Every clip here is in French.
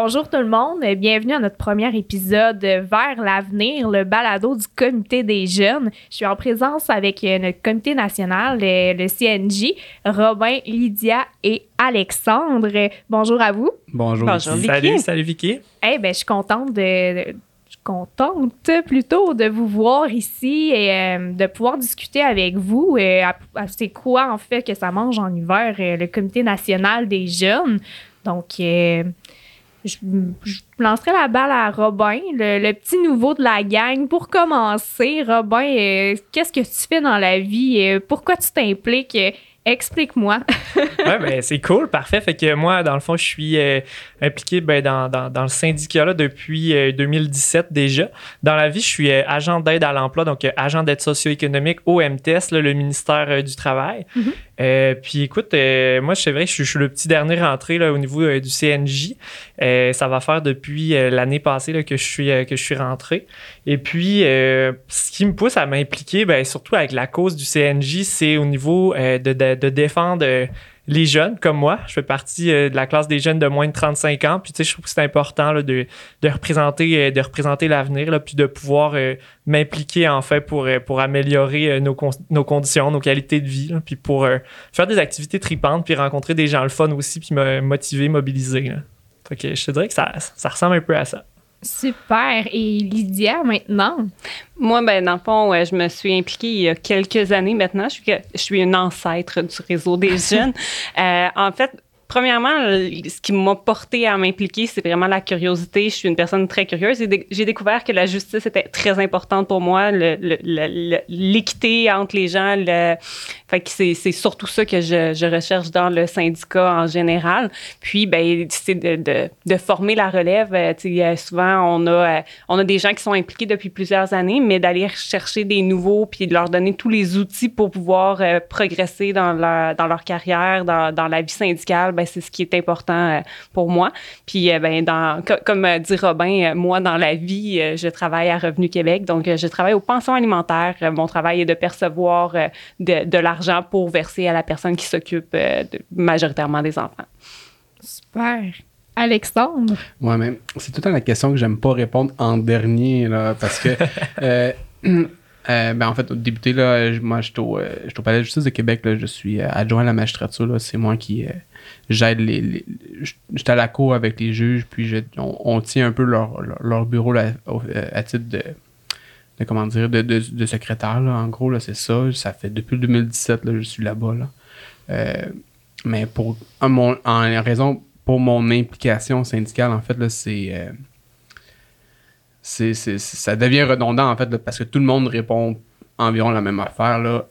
Bonjour tout le monde, bienvenue à notre premier épisode Vers l'avenir, le balado du comité des jeunes. Je suis en présence avec euh, notre comité national, le, le CNJ, Robin, Lydia et Alexandre. Bonjour à vous. Bonjour. Bonjour, Vicky. Salut, salut Vicky. Eh ben, je suis contente de, de- je suis contente plutôt de vous voir ici et euh, de pouvoir discuter avec vous. Euh, c'est quoi en fait que ça mange en hiver euh, le Comité national des jeunes. Donc, euh, je, je lancerai la balle à Robin, le, le petit nouveau de la gang. Pour commencer, Robin, euh, qu'est-ce que tu fais dans la vie? Euh, pourquoi tu t'impliques? Euh, Explique-moi. Ouais, ben, c'est cool, parfait. Fait que moi, dans le fond, je suis euh, impliqué ben, dans, dans, dans le syndicat là, depuis euh, 2017 déjà. Dans la vie, je suis euh, agent d'aide à l'emploi, donc agent d'aide socio-économique au MTS, là, le ministère du Travail. Mhm. Euh, puis écoute, euh, moi, c'est vrai je, suis- le petit dernier rentré là, au niveau euh, du CNJ. Euh, ça va faire depuis euh, l'année passée là, que, je suis, que je suis rentré. Et puis, ce qui me pousse à m'impliquer, ben, surtout avec la cause du CNJ, c'est au niveau de, de, de défendre les jeunes comme moi. Je fais partie euh, de la classe des jeunes de moins de 35 ans. Puis, tu sais, je trouve que c'est important euh, de représenter l'avenir, puis de pouvoir euh, m'impliquer, en fait, pour, améliorer nos, con- nos conditions, nos qualités de vie, puis pour faire des activités tripantes, puis rencontrer des gens le fun aussi, puis me motiver, mobiliser. Je te dirais que ça ressemble un peu à ça. Super. Et Lydia, maintenant? Moi, ben, dans le fond, ouais, je me suis impliquée il y a quelques années maintenant. Je suis, je suis une ancêtre du réseau des jeunes. Euh, en fait, premièrement, ce qui m'a porté à m'impliquer, c'est vraiment la curiosité. Je suis une personne très curieuse et j'ai découvert que la justice était très importante pour moi, l'équité entre les gens. Fait c'est, surtout ça que je, recherche dans le syndicat en général. Puis, ben, c'est de, former la relève. Euh, euh, souvent, on a, euh, on a des gens qui sont impliqués depuis plusieurs années, mais d'aller chercher des nouveaux puis de leur donner tous les outils pour pouvoir progresser dans leur, dans leur carrière, dans, dans la vie syndicale, ben, c'est ce qui est important euh, pour moi. Puis, euh, ben, dans, co- comme euh, dit Robin, euh, moi, dans la vie, euh, je travaille à Revenu Québec. Donc, euh, je travaille aux pensions alimentaires. Euh, Mon travail est de percevoir euh, de, de l'argent pour verser à la personne qui s'occupe euh, de- majoritairement des enfants. Super. Alexandre? Ouais, mais c'est tout le temps la question que j'aime pas répondre en dernier, là, parce que, euh, euh, ben, en fait, au débuté, là, je- moi, je suis au, euh, au Palais de justice de Québec, là, je suis euh, adjoint à la magistrature, là, c'est moi qui euh, j'aide les, J'étais à la cour avec les juges, puis on, tient un peu leur, bureau euh, à titre de, comment dire, de, secrétaire, en gros, c'est ça. Ça fait depuis le 2017, là, je suis là-bas, là. Euh, mais pour en, raison pour mon implication syndicale, en fait, euh, c'est, c'est- ça devient redondant, en fait, parce que tout le monde répond environ la même affaire.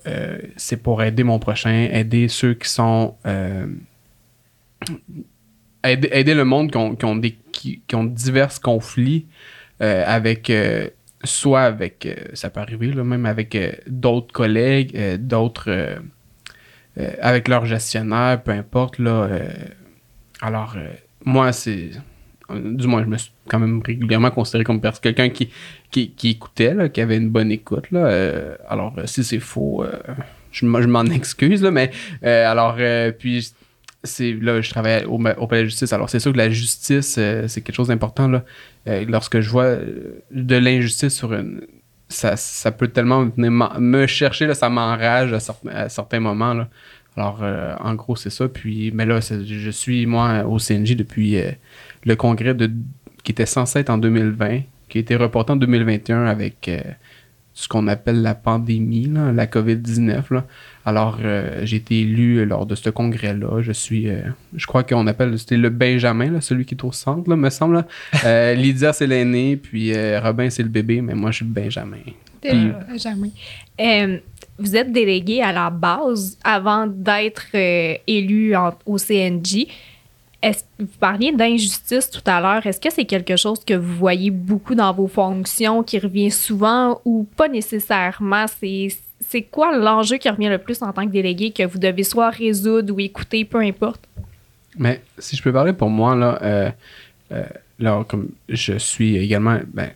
C'est pour aider mon prochain, aider ceux qui sont. Aider, aider le monde qui ont, qui ont des, qui, ont divers conflits euh, avec. euh, soit avec. euh, ça peut arriver, là, même avec d'autres collègues, d'autres. avec leur gestionnaire, peu importe. Là, alors, moi, c'est. Du moins, je me suis quand même régulièrement considéré comme quelqu'un qui, qui, qui écoutait, là, qui avait une bonne écoute. Là. Alors, si c'est faux, je, m'en excuse. Là, mais alors, puis, c'est là, je travaille au, au palais de justice. Alors, c'est sûr que la justice, euh, c'est quelque chose d'important. Là. Euh, lorsque je vois euh, de l'injustice sur une. Ça, ça peut tellement me chercher, là, ça m'enrage à, à certains moments. Là. Alors, en gros, c'est ça. Puis, mais là, je suis, moi, au CNJ depuis le congrès de, qui était censé être en 2020, qui a été reporté en 2021 avec ce qu'on appelle la pandémie, là, la COVID-19. là. Alors, euh, j'ai été élu lors de ce congrès-là. Je suis, euh, je crois qu'on appelle, c'était le Benjamin, là, celui qui est au centre, là, me semble. là. Euh, Lydia, c'est l'aîné, puis euh, Robin, c'est le bébé, mais moi, je suis le Benjamin. Euh. Euh, vous êtes délégué à la base avant d'être euh, élu en- au CNJ. Vous parliez d'injustice tout à l'heure. Est-ce que c'est quelque chose que vous voyez beaucoup dans vos fonctions, qui revient souvent ou pas nécessairement? C'est, c'est quoi l'enjeu qui revient le plus en tant que délégué que vous devez soit résoudre ou écouter, peu importe? Mais si je peux parler pour moi, là, euh, euh, là comme je suis également, ben,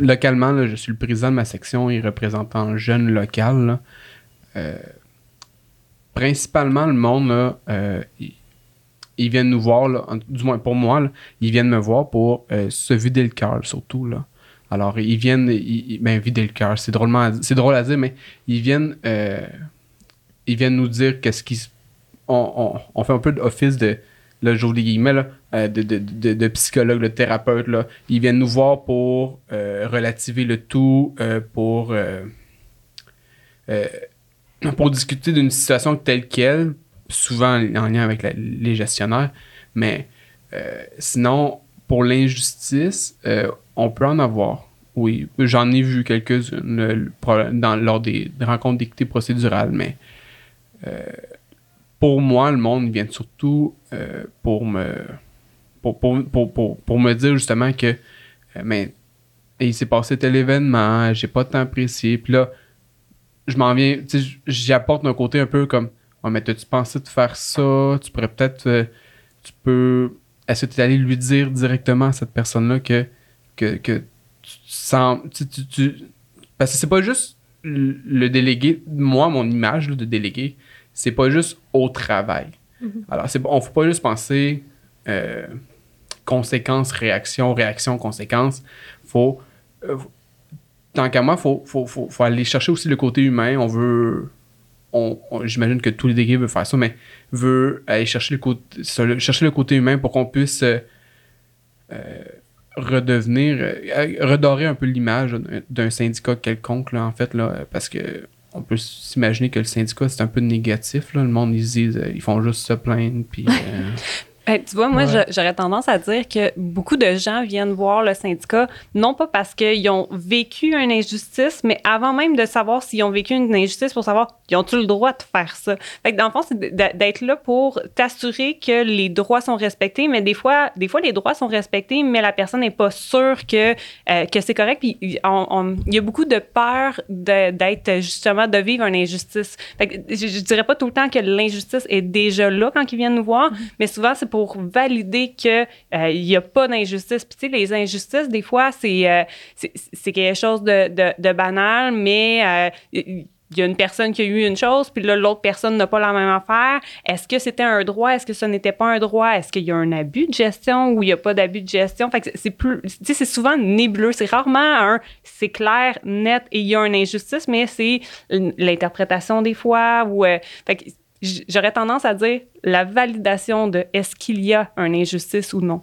localement, je suis le président de ma section et représentant jeune local. Euh, principalement, le monde, là, euh, ils viennent nous voir, là, du moins pour moi, ils viennent me voir pour euh, se vider le cœur, surtout. Là. Alors, ils viennent, ils, ben, vider le cœur, c'est drôle à dire, mais ils viennent, euh, ils viennent nous dire qu'est-ce qui on, on, on fait un peu d'office euh, de, de, de, de psychologue, de thérapeute, là. Ils viennent nous voir pour relativer le tout, pour, pour discuter d'une situation telle qu'elle, souvent en lien avec les gestionnaires, mais euh, sinon, pour l'injustice, euh, on peut en avoir. Oui, j'en ai vu quelques-unes dans, lors des, rencontres d'équité procédurale, mais euh, pour moi, le monde vient surtout pour me pour, me dire justement que mais, il s'est passé tel événement, j'ai pas temps apprécié, puis là, je m'en viens, tu sais, j'y apporte d'un côté un peu comme oh, mais t'as-tu pensé de faire ça? Tu pourrais peut-être euh, tu peux est-ce que tu es allé lui dire directement à cette personne-là que, que, que tu sens. Tu, tu- tu- parce que c'est pas juste le délégué, moi, mon image là, de délégué, c'est pas juste au travail. Alors, c'est, on faut pas juste penser euh, conséquences, réaction, réaction, conséquences. Faut. euh, tant qu'à moi, faut, faut, faut, faut aller chercher aussi le côté humain. On veut. On- on- j'imagine que tous les délégués veulent faire ça, mais veut aller chercher le côté, chercher le côté humain pour qu'on puisse euh, euh, redevenir, euh, redorer un peu l'image d'un- syndicat quelconque, là, en fait, là, parce que on peut s'imaginer que le syndicat, c'est un peu négatif. Là. Le monde, ils se disent, ils font juste se plaindre, puis... euh, Tu vois, moi, Ouais. j'aurais tendance à dire que beaucoup de gens viennent voir le syndicat, non pas parce qu'ils ont vécu une injustice, mais avant même de savoir s'ils ont vécu une injustice, pour savoir, ils ont-tu le droit de faire ça? Fait que dans le fond, c'est d'être là pour t'assurer que les droits sont respectés, mais des fois, des fois, les droits sont respectés, mais la personne n'est pas sûre que, euh, que c'est correct. Puis il y a beaucoup de peur d'être justement, de vivre une injustice. Fait que je, je dirais pas tout le temps que l'injustice est déjà là quand ils viennent nous voir, mais souvent, c'est pour valider que euh, il y a pas d'injustice. Puis, tu sais, les injustices, des fois, c'est euh, c'est quelque chose de, de, banal, mais euh, il y a une personne qui a eu une chose, puis là, l'autre personne n'a pas la même affaire. Est-ce que c'était un droit? Est-ce que ce n'était pas un droit? Est-ce qu'il y a un abus de gestion ou il n'y a pas d'abus de gestion? Fait que c'est- plus, tu sais, c'est souvent nébuleux. C'est rarement un, c'est clair, net, et il y a une injustice, mais c'est l'interprétation des fois ou, euh, fait que j'aurais tendance à dire la validation de est-ce qu'il y a une injustice ou non.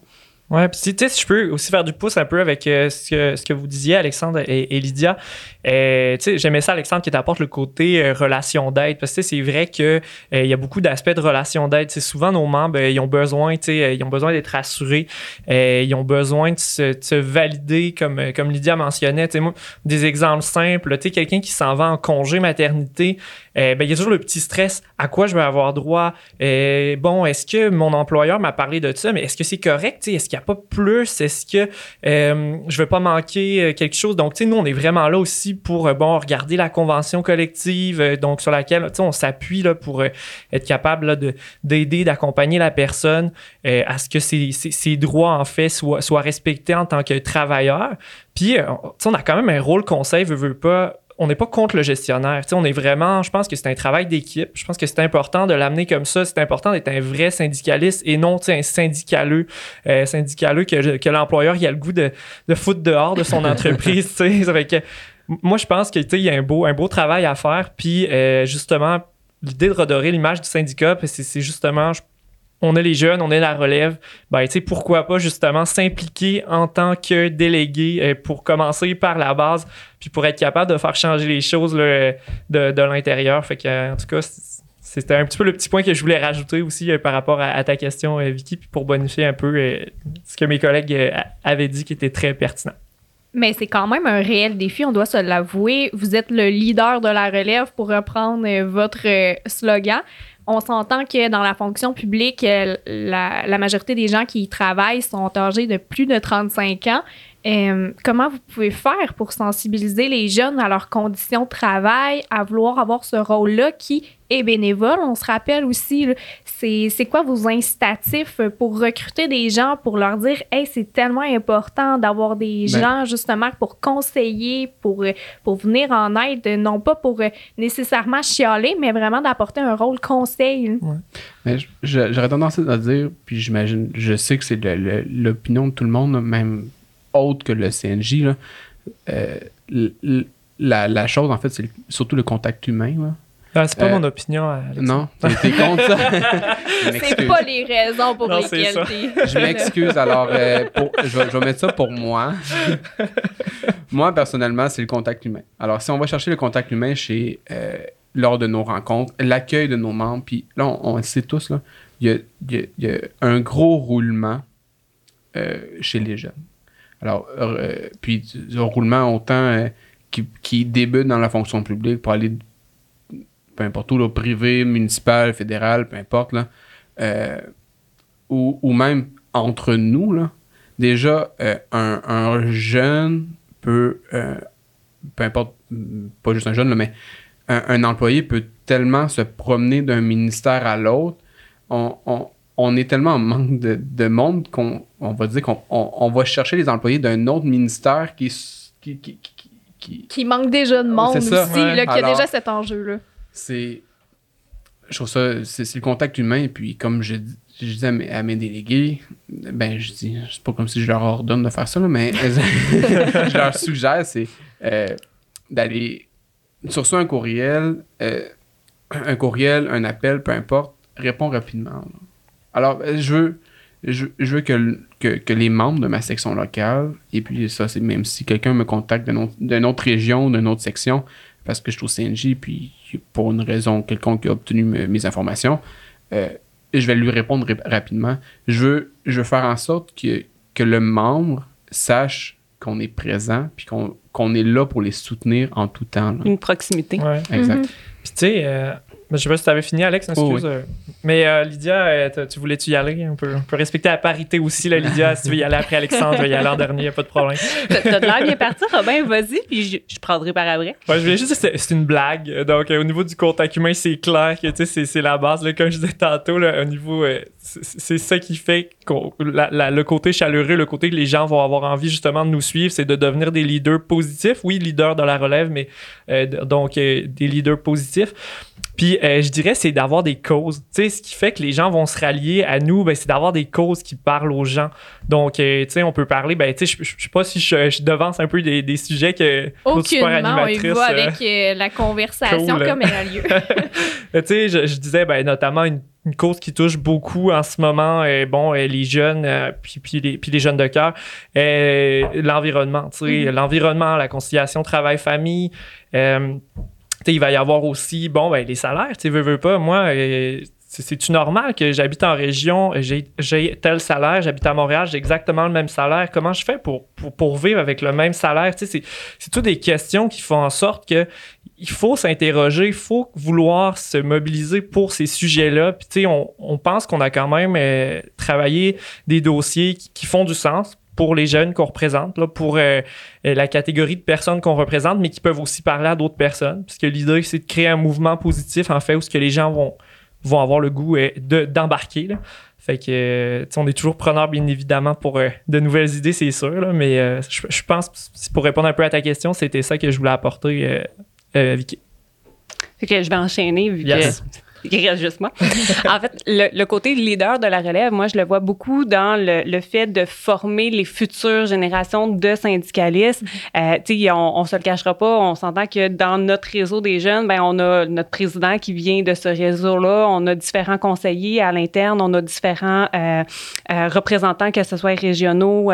Ouais, puis tu sais, si je peux aussi faire du pouce un peu avec euh, ce, que, ce que vous disiez, Alexandre et, Lydia. Euh, j'aimais ça, Alexandre, qui t'apporte le côté euh, relation d'aide. Parce que c'est vrai que il y a beaucoup d'aspects de relation d'aide. C'est souvent nos membres, ils ont besoin, tu sais, ils ont besoin d'être rassurés. Euh, ils ont besoin de se, de se valider, comme, comme Lydia mentionnait. Tu sais, des exemples simples. Tu sais, quelqu'un qui s'en va en congé maternité, ben, il y a toujours le petit stress. À quoi je vais avoir droit? Bon, est-ce que mon employeur m'a parlé de ça, mais est-ce que c'est correct? Qu'il n'y a pas plus? Est-ce que euh, je ne vais pas manquer euh, quelque chose? Donc, tu sais, nous, on est vraiment là aussi pour, euh, bon, regarder la convention collective, donc sur laquelle, tu sais, on s'appuie pour être capable d'aider, d'accompagner la personne à ce que ses, ses- droits, en fait, soient, soient respectés en tant que travailleur. Puis, sais, on a quand même un rôle conseil, veut, veut pas, on n'est pas contre le gestionnaire. On est vraiment, je pense que c'est un travail d'équipe. Je pense que c'est important de l'amener comme ça. C'est important d'être un vrai syndicaliste et non un syndicaleux, euh, syndicaleux que, que l'employeur a le goût de, de foutre dehors de son entreprise. moi, je pense que tu sais, il y a un beau, un beau travail à faire. Puis, euh, justement, l'idée de redorer l'image du syndicat, c'est c'est justement, je- on a les jeunes, on est la relève. Ben, pourquoi pas justement s'impliquer en tant que délégué euh, pour commencer par la base, puis pour être capable de faire changer les choses là, de, l'intérieur. Fait que, euh, en tout cas, c'était un petit peu le petit point que je voulais rajouter aussi euh, par rapport à, ta question, euh, Vicky, puis pour bonifier un peu euh, ce que mes collègues euh, avaient dit qui était très pertinent. Mais c'est quand même un réel défi, on doit se l'avouer. Vous êtes le leader de la relève pour reprendre euh, votre euh, slogan. On s'entend que dans la fonction publique, euh, la, la majorité des gens qui y travaillent sont âgés de plus de 35 ans. Euh, comment vous pouvez faire pour sensibiliser les jeunes à leurs conditions de travail, à vouloir avoir ce rôle-là qui est bénévole? On se rappelle aussi, c'est quoi vos incitatifs pour recruter des gens, pour leur dire, hey, c'est tellement important d'avoir des Ben- gens justement pour conseiller, pour, pour venir en aide, non pas pour nécessairement chialer, mais vraiment d'apporter un rôle conseil. Mais je- je- J'aurais tendance à dire, puis j'imagine, je sais que c'est l'opinion de tout le monde, même autre que le CNJ. là. Euh, la, la chose, en fait, c'est surtout le contact humain. là. Ah, c'est pas Euh, mon opinion. Alex. Non, t'es contre ça? C'est pas les raisons pour Non, lesquelles t'es- Je m'excuse. Alors, euh, pour- je, vais, je vais mettre ça pour moi. moi, personnellement, c'est le contact humain. Alors, si on va chercher le contact humain chez, euh, lors de nos rencontres, l'accueil de nos membres, puis là, on, on le sait tous, il y a, y y un gros roulement euh, chez les jeunes. Alors, euh, puis un roulement autant euh, qui, qui débute dans la fonction publique pour aller peu importe où, privé, municipal, fédéral, peu importe, là, euh, ou, ou même entre nous, là, déjà, euh, un, un jeune peut, euh, peu importe, pas juste un jeune, là, mais un, employé peut tellement se promener d'un ministère à l'autre. On- on est tellement en manque de, de monde qu'on on va dire qu'on on, on va chercher les employés d'un autre ministère qui, qui, qui, qui- qui- qui manque déjà de monde aussi, ouais. là, qu'il y a déjà cet enjeu-là. c'est je trouve ça c'est le contact humain et puis comme je, je dis à mes, à mes délégués ben je dis c'est pas comme si je leur ordonne de faire ça là, mais je leur suggère c'est euh, d'aller sur ça un courriel euh, un courriel un appel peu importe réponds rapidement là. Alors euh, je veux je, je veux que, l- que, que les membres de ma section locale, et puis ça, c'est même si quelqu'un me contacte d'une autre, d'une autre région, d'une autre section, parce que je suis au CNJ, puis pour une raison quelconque qui a obtenu me- mes informations, euh, je vais lui répondre rap- rapidement. Je veux, je veux faire en sorte que, que le membre sache qu'on est présent, puis qu'on qu'on est là pour les soutenir en tout temps. là. Une proximité. Ouais. Exact. Mhm. Puis tu sais, euh, je sais pas si tu avais fini, Alex, excuse. Oh, oui. euh, mais euh, Lydia, euh, tu voulais-tu y aller? On peut, on peut respecter la parité aussi, là, Lydia. si tu veux y aller après Alexandre, je vais y aller en dernier, y a pas de problème. T'as de l'air bien parti, Robin, vas-y, puis je, je prendrai par après. Ouais, je voulais juste dire, c'est- c'est une blague. Donc, euh, au niveau du contact humain, c'est clair que tu sais, c'est- c'est la base. Là, comme je disais tantôt, là, au niveau, euh, c'est ça qui fait qu'on- la- la- le côté chaleureux, le côté que les gens vont avoir envie justement de nous suivre, c'est de devenir des leaders positifs. Oui, leaders de la relève, mais euh, donc euh, des leaders positifs. Puis, euh, je dirais, c'est d'avoir des causes. Tu sais, ce qui fait que les gens vont se rallier à nous, ben, c'est d'avoir des causes qui parlent aux gens. Donc, tu sais, on peut parler, ben, tu sais, je sais pas si je, je devance un peu des, des sujets que Aucunement, on y animatrice, va avec la conversation cool. comme elle a lieu. Tu sais, je, je disais ben, notamment une, une cause qui touche beaucoup en ce moment, euh, bon, euh, les jeunes, euh, puis, puis, les, puis les jeunes de cœur, l'environnement, tu sais, Mhm. l'environnement, la conciliation travail-famille. euh, il va y avoir aussi, bon, ben, les salaires, tu veux, veux pas, moi, c'est- c'est-tu normal que j'habite en région, j'ai tel salaire, j'habite à Montréal, j'ai exactement le même salaire. Comment je fais pour, pour, pour vivre avec le même salaire? Tu sais, c'est- c'est toutes des questions qui font en sorte que il faut s'interroger, il faut vouloir se mobiliser pour ces sujets-là. Puis, tu sais, on, pense qu'on a quand même euh, travaillé des dossiers qui, font du sens pour les jeunes qu'on représente, pour euh, la catégorie de personnes qu'on représente, mais qui peuvent aussi parler à d'autres personnes. Puisque l'idée, c'est de créer un mouvement positif, en fait, où ce que les gens vont, avoir le goût euh, de- d'embarquer. là. Fait que, on est toujours preneur, bien évidemment, pour de nouvelles idées, c'est sûr. mais je, pense, pour répondre un peu à ta question, c'était ça que je voulais apporter, Vicky. Fait que je vais enchaîner vu Yes. que juste en fait, le, côté leader de la relève, moi, je le vois beaucoup dans le, fait de former les futures générations de syndicalistes. Euh, tu sais, on, on se le cachera pas, on s'entend que dans notre réseau des jeunes, ben, on a notre président qui vient de ce réseau-là, on a différents conseillers à l'interne, on a différents euh, euh, représentants, que ce soit régionaux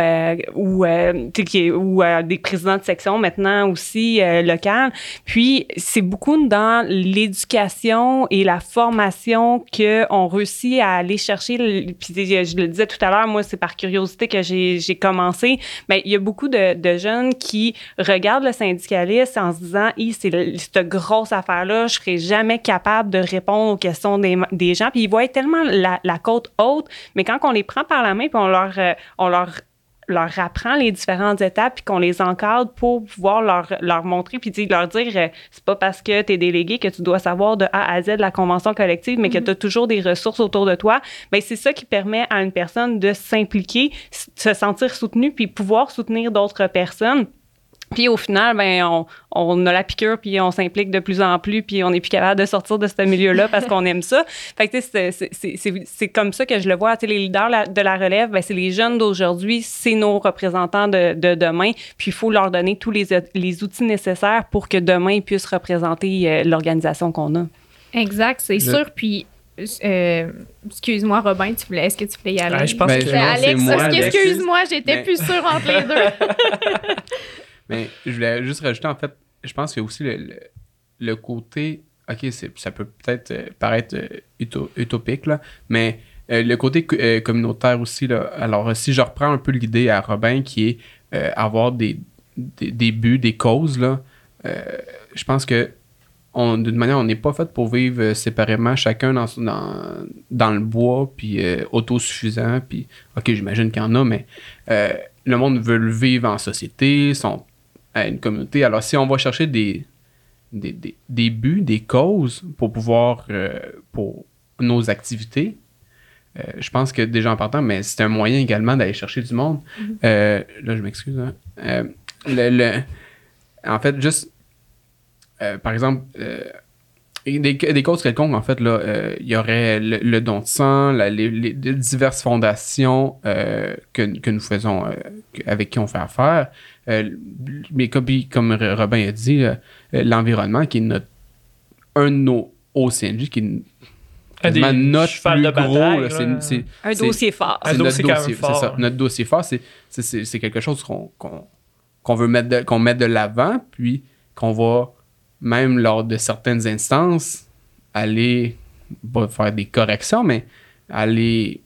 ou, qui- ou des présidents de section maintenant aussi locales. Puis, c'est beaucoup dans l'éducation et la formation qu'on réussit à aller chercher. Puis, je le disais tout à l'heure, moi, c'est par curiosité que j'ai commencé. Mais il y a beaucoup de, jeunes qui regardent le syndicaliste en se disant, c'est cette grosse affaire-là, je serai jamais capable de répondre aux questions des, des gens. Puis, ils voient tellement la, la côte haute, mais quand on les prend par la main, puis on leur, euh, on leur leur apprend les différentes étapes puis qu'on les encadre pour pouvoir leur, leur montrer puis leur dire euh, c'est pas parce que tu es délégué que tu dois savoir de A à Z la convention collective mais que tu as toujours des ressources autour de toi. Ben c'est ça qui permet à une personne de s'impliquer se sentir soutenue puis pouvoir soutenir d'autres personnes puis au final, ben on, on a la piqûre, puis on s'implique de plus en plus, puis on n'est plus capable de sortir de ce milieu-là parce qu'on aime ça. Fait que c'est comme ça que je le vois. sais, les leaders de la relève, ben, c'est les jeunes d'aujourd'hui, c'est nos représentants de, de demain. Puis il faut leur donner tous les, les, outils nécessaires pour que demain ils puissent représenter euh, l'organisation qu'on a. Exact, c'est sûr. Puis euh, excuse-moi, Robin, tu voulais, est-ce que tu voulais y aller? je pense ben, que Alex, excuse-moi, j'étais plus sûre entre les deux. Mais je voulais juste rajouter, en fait, je pense qu'il y a aussi le, côté. Ok, ça peut peut-être euh, paraître euh, utopique, là, mais euh, le côté communautaire aussi. Là, alors, si je reprends un peu l'idée à Robin qui est avoir des, des, buts, des causes, là, je pense que d'une manière, on n'est pas fait pour vivre séparément, chacun dans, dans, dans le bois, puis autosuffisant, puis ok, j'imagine qu'il y en a, mais le monde veut le vivre en société, sont à une communauté. Alors, si on va chercher des, des, buts, des causes pour pouvoir, euh, pour nos activités, euh, je pense que déjà en partant, mais c'est un moyen également d'aller chercher du monde. Mm-hmm. Euh, là, je m'excuse. Hein. le, en fait, juste, par exemple, des, des, causes quelconques, en fait, là, il y aurait le, don de sang, les, diverses fondations que, que, nous faisons, avec qui on fait affaire. Euh, mais comme, comme, Robin a dit, euh, l'environnement qui est notre, un de nos OCNJ, qui est des notre plus de gros. c'est, un dossier fort. Un dossier, dossier fort. Ça. Notre dossier fort, c'est, quelque chose qu'on, qu'on, veut mettre de, qu'on met de l'avant, puis qu'on va, même lors de certaines instances, aller, pas faire des corrections, mais aller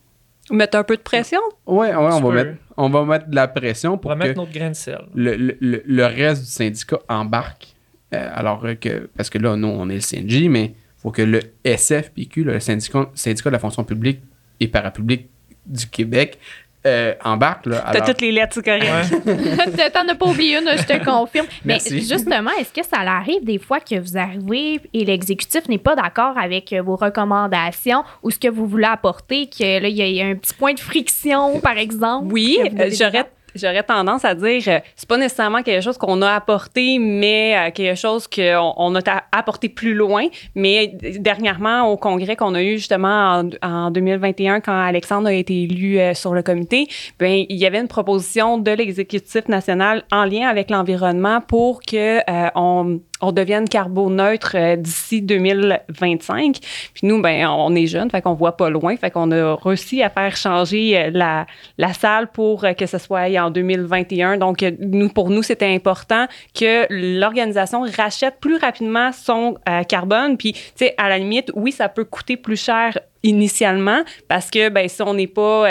Mettre un peu de pression? Oui, ouais, on, va mettre, on va mettre de la pression pour on va que mettre notre grain de sel. Le, le, le, reste du syndicat embarque. Euh, alors que, parce que là, nous, on est le CNJ, mais il faut que le SFPQ, le syndicat, syndicat de la fonction publique et parapublique du Québec, euh, embarque. Là, T'as toutes les lettres, c'est correct. T'en as pas oublié une, je te confirme. Mais justement, est-ce que ça arrive des fois que vous arrivez et l'exécutif n'est pas d'accord avec euh, vos recommandations ou ce que vous voulez apporter, que là, il y a un petit point de friction, par exemple? Oui, euh, j'aurais j'aurais tendance à dire euh, c'est pas nécessairement quelque chose qu'on a apporté, mais euh, quelque chose qu'on on a apporté plus loin. Mais dernièrement, au congrès qu'on a eu justement en, 2021, quand Alexandre a été élu euh, sur le comité, ben il y avait une proposition de l'exécutif national en lien avec l'environnement pour que on on devienne carboneutre euh, d'ici 2025. Puis nous, ben, on est jeunes, fait qu'on voit pas loin, fait qu'on a réussi à faire changer euh, la, salle pour euh, que ce soit en 2021. Donc, nous, pour nous, c'était important que l'organisation rachète plus rapidement son carbone. Puis, tu sais, à la limite, oui, ça peut coûter plus cher initialement parce que ben si on n'est pas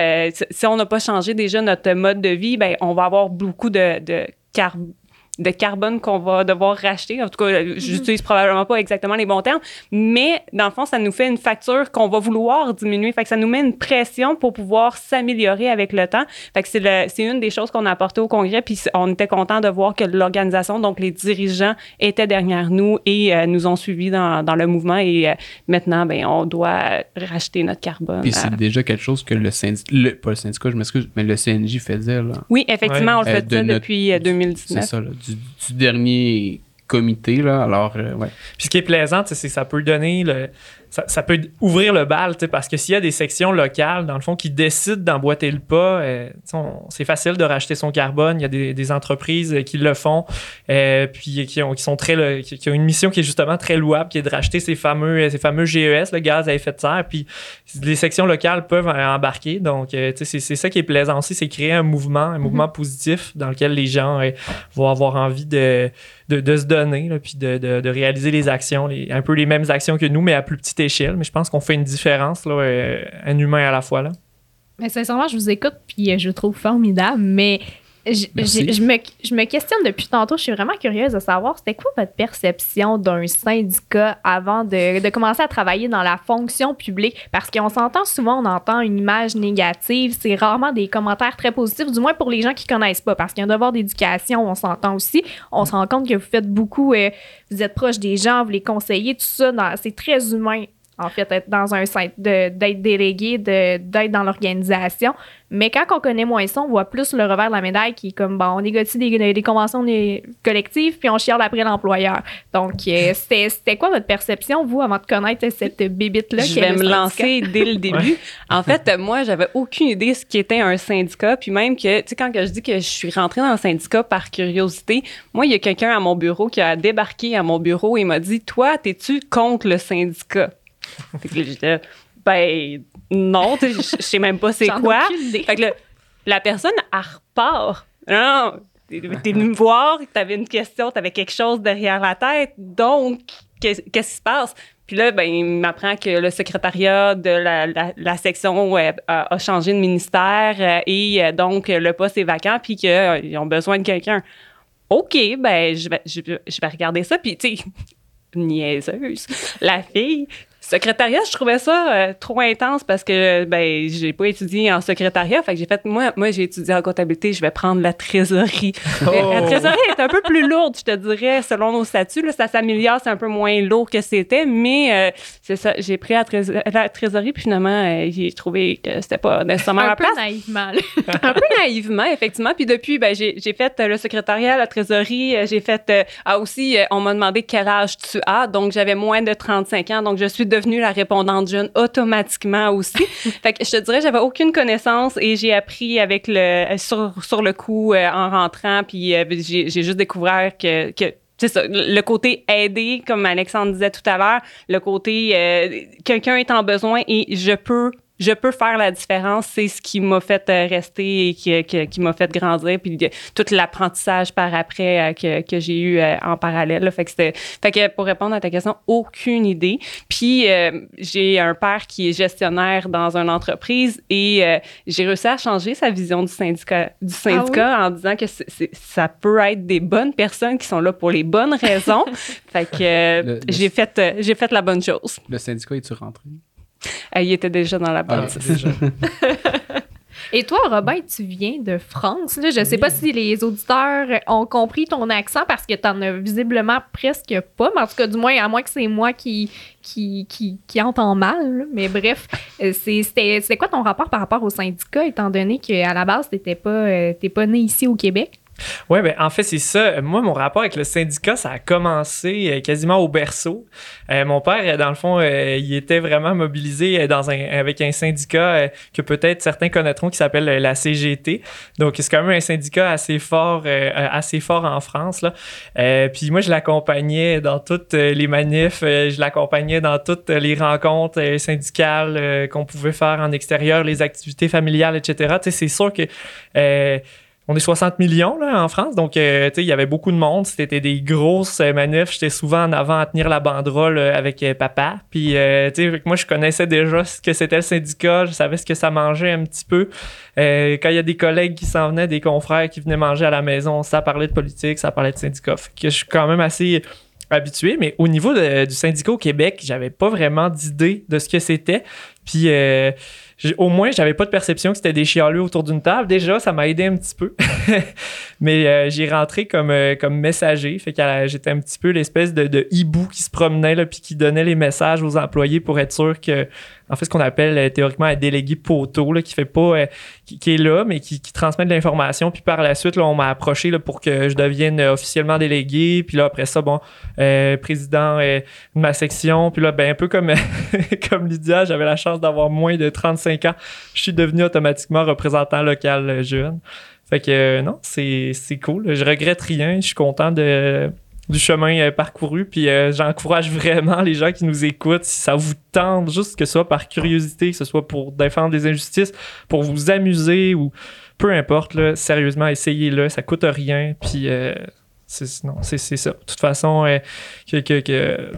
si on n'a pas changé déjà notre mode de vie ben on va avoir beaucoup de, de carbone de carbone qu'on va devoir racheter. En tout cas, mhm. j'utilise probablement pas exactement les bons termes, mais dans le fond, ça nous fait une facture qu'on va vouloir diminuer. Fait que ça nous met une pression pour pouvoir s'améliorer avec le temps. Fait que c'est une des choses qu'on a apporté au Congrès, puis on était content de voir que l'organisation, donc les dirigeants, étaient derrière nous et euh, nous ont suivis dans, dans le mouvement. Et euh, maintenant, ben, on doit racheter notre carbone. Puis c'est déjà quelque chose que le syndicat, pas le syndicat, je m'excuse, mais le CNJ faisait. Là. Oui, effectivement, on le fait depuis 2019. C'est ça, là, du, dernier comité. Là, alors, euh, ouais. Puis ce qui est plaisant, c'est que ça peut donner le, ça, peut ouvrir le bal, parce que s'il y a des sections locales, dans le fond, qui décident d'emboîter le pas, euh, c'est facile de racheter son carbone. Il y a des, entreprises qui le font, euh, puis qui, ont, qui sont très, qui, ont une mission qui est justement très louable, qui est de racheter ces fameux, ces fameux GES, le gaz à effet de serre. Puis les sections locales peuvent embarquer. Donc, euh, c'est ça qui est plaisant aussi, c'est créer un mouvement, un mouvement mm-hmm. positif dans lequel les gens vont avoir envie de, de, se donner, puis de, réaliser les actions, un peu les mêmes actions que nous, mais à plus petite échelle, mais je pense qu'on fait une différence, là, euh, un humain à la fois. Là. Mais sincèrement, je vous écoute, puis je trouve formidable, mais Je, Merci. je- je me, je me questionne depuis tantôt. Je suis vraiment curieuse de savoir c'était quoi votre perception d'un syndicat avant de, de commencer à travailler dans la fonction publique? Parce qu'on s'entend souvent, on entend une image négative. C'est rarement des commentaires très positifs, du moins pour les gens qui connaissent pas. Parce qu'il y a un devoir d'éducation, on s'entend aussi. On se rend compte que vous faites beaucoup, euh, vous êtes proche des gens, vous les conseillez, tout ça. C'est très humain. En fait, être dans un de- d'être délégué, de- d'être dans l'organisation. Mais quand on connaît moins ça, on voit plus le revers de la médaille qui est comme, bon, on négocie des, des conventions des- collectives, puis on chiale après l'employeur. Donc, euh, c'était c'était quoi votre perception, vous, avant de connaître cette bébite-là? Je vais me syndicat? lancer dès le début. En fait, moi, j'avais aucune idée ce qu'était un syndicat. Puis même que, tu sais, quand je dis que je suis rentrée dans le syndicat par curiosité, moi, il y a quelqu'un à mon bureau qui a débarqué à mon bureau et m'a dit Toi, t'es-tu contre le syndicat Fait que là, j'étais Ben, non, tu sais, je sais même pas c'est quoi. Fait que là, la personne, elle repart. Non, t'es venu me voir, t'avais une question, t'avais quelque chose derrière la tête, donc, qu'est- qu'est-ce qui se passe? Puis là, ben, il m'apprend que le secrétariat de la, la- la section euh, a, a changé de ministère euh, et euh, donc le poste est vacant puis qu'ils ont besoin de quelqu'un. OK, ben, je vais, je, vais- je vais regarder ça. Puis, tu sais, niaiseuse, la fille. Secrétariat, je trouvais ça euh, trop intense parce que ben j'ai pas étudié en secrétariat, fait que j'ai fait moi moi j'ai étudié en comptabilité, je vais prendre la trésorerie. Mais La Oh. trésorerie est un peu plus lourde, je te dirais, selon nos statuts. Là, ça s'améliore, c'est un peu moins lourd que c'était, mais euh, c'est ça. J'ai pris la, trésor- la trésorerie, puis finalement, euh, j'ai trouvé que c'était pas nécessairement Un ma peu place. naïvement. là. un peu naïvement, effectivement. Puis depuis, ben, j'ai j'ai fait euh, le secrétariat, la trésorerie. euh, J'ai fait. euh, ah, aussi, euh, on m'a demandé quel âge tu as. Donc, j'avais moins de 35 ans. Donc, je suis devenue la répondante jeune automatiquement aussi. fait que je te dirais, j'avais aucune connaissance et j'ai appris avec le, sur, sur le coup euh, en rentrant. Puis, euh, j'ai j'ai juste découvert que. que c'est ça, le côté aider, comme Alexandre disait tout à l'heure, le côté euh, quelqu'un est en besoin et je peux je peux faire la différence, c'est ce qui m'a fait euh, rester et qui, qui, qui m'a fait grandir, puis tout l'apprentissage par après euh, que, que j'ai eu euh, en parallèle. là. Fait que c'était, fait que pour répondre à ta question, aucune idée. Puis euh, j'ai un père qui est gestionnaire dans une entreprise et euh, j'ai réussi à changer sa vision du syndicat, du syndicat en disant que ça peut être des bonnes personnes qui sont là pour les bonnes raisons. fait que euh, j'ai fait, euh, j'ai fait la bonne chose. Le syndicat, es-tu rentré? Euh, il était déjà dans la Ah, bâtisse. Déjà. Et toi, Robin, tu viens de France. Là? Je ne sais pas si les auditeurs ont compris ton accent parce que tu en as visiblement presque pas. Mais en tout cas, du moins, à moins que c'est moi qui, qui, qui, qui entend mal. là. Mais bref, euh, c'est- c'était c'était quoi ton rapport par rapport au syndicat, étant donné qu'à la base, tu n'étais pas, euh, t'es pas né ici au Québec? Ouais, ben en fait, c'est ça. Moi, mon rapport avec le syndicat, ça a commencé euh, quasiment au berceau. Euh, mon père, euh, dans le fond, il était vraiment mobilisé avec un syndicat que peut-être certains connaîtront qui s'appelle la CGT. Donc, c'est quand même un syndicat assez fort, assez fort en France. Là. Puis moi, je l'accompagnais dans toutes les manifs, je l'accompagnais dans toutes les rencontres syndicales qu'on pouvait faire en extérieur, les activités familiales, etc. Tu sais, c'est sûr que on est 60 millions là, en France, donc euh, il y avait beaucoup de monde. C'était des grosses euh, manifs. J'étais souvent en avant à tenir la banderole euh, avec euh, papa. Puis euh, moi, je connaissais déjà ce que c'était le syndicat. Je savais ce que ça mangeait un petit peu. Quand il y a des collègues qui s'en venaient, des confrères qui venaient manger à la maison, ça parlait de politique, ça parlait de syndicat. Fait que je suis quand même assez habitué. Mais au niveau du syndicat au Québec, j'avais pas vraiment d'idée de ce que c'était. Puis au moins, j'avais pas de perception que c'était des chialeux autour d'une table. Déjà, ça m'a aidé un petit peu. Mais euh, j'ai rentré comme, euh, comme messager. Fait que j'étais un petit peu l'espèce de, de hibou qui se promenait là, puis qui donnait les messages aux employés pour être sûr que, en fait, ce qu'on appelle euh, théoriquement un délégué poteau, là, qui fait pas, euh, qui, qui est là, mais qui, qui transmet de l'information. Puis par la suite, là, on m'a approché là, pour que je devienne euh, officiellement délégué. Puis là, après ça, bon, président de ma section. Puis là, ben, un peu comme, comme Lydia, j'avais la chance d'avoir moins de 35 ans. Je suis devenu automatiquement représentant local jeune. Fait que euh, non, c'est c'est cool. Je regrette rien. Je suis content de du chemin euh, parcouru. Puis euh, j'encourage vraiment les gens qui nous écoutent, si ça vous tente, juste que ce soit par curiosité, que ce soit pour défendre des injustices, pour vous amuser ou peu importe, là, sérieusement, essayez-le, ça coûte rien. Puis euh, c'est non, c'est c'est ça. De toute façon, euh, que, que, que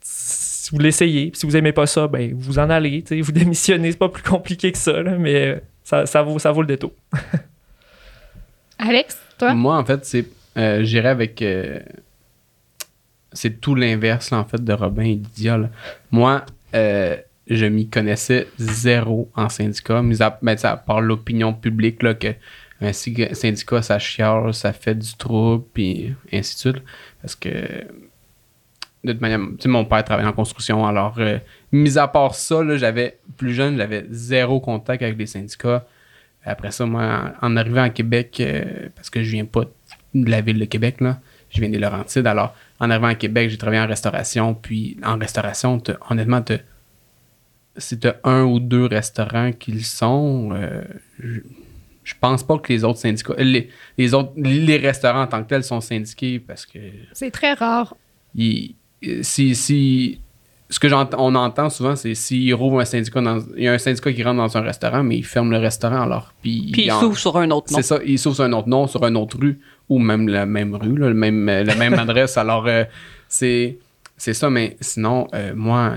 si vous l'essayez, si vous aimez pas ça, ben vous en allez, tu sais, vous démissionnez, c'est pas plus compliqué que ça, là, mais euh, ça, ça vaut ça vaut le détour. Alex, toi? Moi, en fait, c'est. Euh, J'irais avec. euh, c'est tout l'inverse, en fait, de Robin et là. Moi, euh, je m'y connaissais zéro en syndicat, mis à, ben, part l'opinion publique, là, que un sy- syndicat, ça chiale, ça fait du trouble, puis ainsi de suite. Parce que. De toute manière, mon père travaille en construction, alors, mis à part ça, j'avais, plus jeune, j'avais zéro contact avec les syndicats. Après ça, moi, en arrivant à Québec, parce que je viens pas de la ville de Québec, là, je viens des Laurentides, alors, en arrivant à Québec, j'ai travaillé en restauration, puis en restauration, honnêtement, t'as un ou deux restaurants qui le sont, euh, je, je pense pas que les autres syndicats, les, les autres, les restaurants en tant que tels sont syndiqués parce que C'est très rare. si ce que j'entends, on entend souvent, c'est s'il rouvre un syndicat dans, il y a un syndicat qui rentre dans un restaurant, mais il ferme le restaurant alors. Puis, Puis il s'ouvre sur un autre nom. C'est ça, il s'ouvre sur un autre nom, sur une autre rue, ou même la même rue, là, le même, euh, la même adresse. Alors, euh, c'est, c'est ça, mais sinon, euh, moi,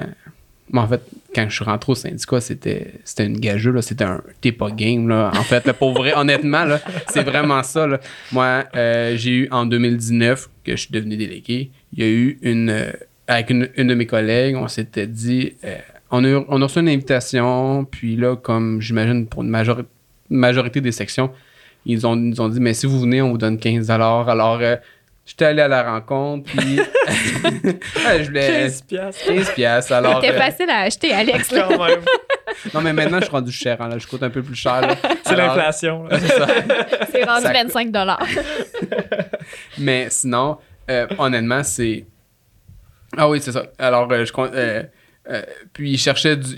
moi, en fait, quand je suis rentré au syndicat, c'était, c'était une gageuse, là, c'était un t'es pas game, là. En fait, là, pour vrai, honnêtement, là, c'est vraiment ça, là. Moi, euh, j'ai eu en 2019 que je suis devenu délégué, il y a eu une, euh, avec une, une de mes collègues, on s'était dit, euh, on, a, on a reçu une invitation, puis là, comme j'imagine pour une majori- majorité des sections, ils ont, ils nous ont dit, mais si vous venez, on vous donne 15 Alors, euh, j'étais allé à la rencontre, puis je voulais 15 piastres. 15 piastres. Alors, C'était euh, facile à acheter, Alex. là. Quand même. non, mais maintenant, je suis rendu cher. hein, là, je coûte un peu plus cher. là. C'est Alors, l'inflation. là. c'est ça. C'est rendu Ça- 25 Mais sinon, euh, honnêtement, c'est. Ah oui, c'est ça. Alors, euh, je euh, euh, puis, il cherchait du.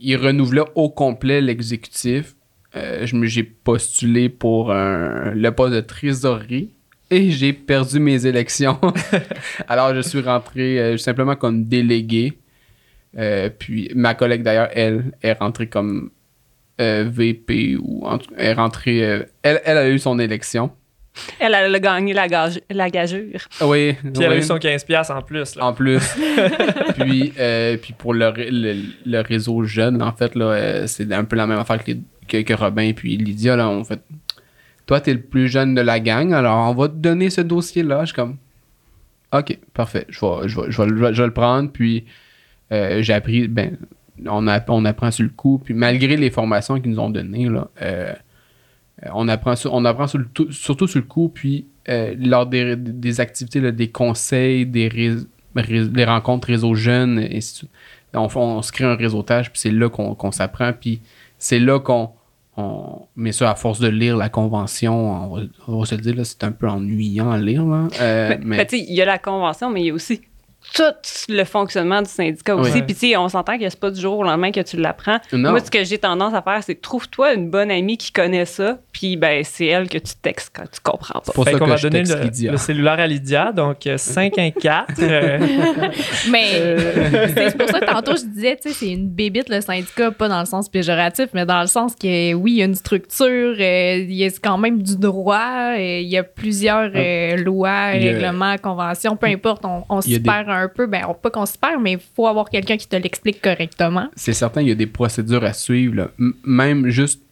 Il, renouvelait au complet l'exécutif. Je me- j'ai postulé pour un- le poste de trésorerie et j'ai perdu mes élections. Alors, je suis rentré simplement comme délégué. Puis, ma collègue, d'ailleurs, elle est rentrée comme VP ou en est rentrée. elle, elle a eu son élection. Elle, elle a gagné la, gage- la gageure. Oui. Puis elle a oui. eu son 15 piastres en plus. Là. En plus. puis, euh, puis pour le, le, le réseau jeune, en fait, là, euh, c'est un peu la même affaire que, les- que, que Robin puis Lydia. Là, on fait, toi, t'es le plus jeune de la gang, alors on va te donner ce dossier-là. Je suis comme, OK, parfait. Je vais, je vais, je vais, je vais le prendre. Puis, euh, j'ai appris, ben, on, a, on apprend sur le coup. Puis, malgré les formations qu'ils nous ont données, là, euh, on apprend, sur, on apprend sur le tout- surtout sur le coup. Puis, euh, lors des, des activités, là, des conseils, des, rés- ré- des rencontres réseau jeunes, et ainsi de suite. On, se crée un réseautage, puis c'est là qu'on s'apprend. Puis, c'est là qu'on. On, mais ça, à force de lire la convention, on va, on va se le dire, c'est un peu ennuyant à lire. Là. Euh, mais, ben, il y a la convention, mais il y a aussi tout le fonctionnement du syndicat aussi. Ouais. Puis, tu sais, on s'entend que c'est pas du jour au lendemain que tu l'apprends. Moi, ce que j'ai tendance à faire, c'est trouve-toi une bonne amie qui connaît ça, puis ben, c'est elle que tu textes quand tu comprends pas. pour Fait ça qu'on va donner le, le cellulaire à Lydia, donc euh, 514. euh, Mais euh, c'est pour ça que tantôt je disais, tu sais, c'est une bébite le syndicat, pas dans le sens péjoratif, mais dans le sens que oui, il y a une structure, euh, il y a quand même du droit, euh, il y a plusieurs euh, lois, a- règlements, conventions, peu importe, on, on des- perd un peu, ben on- pas qu'on s'y perd, mais il faut avoir quelqu'un qui te l'explique correctement. c'est certain, il y a des procédures à suivre. là. Même juste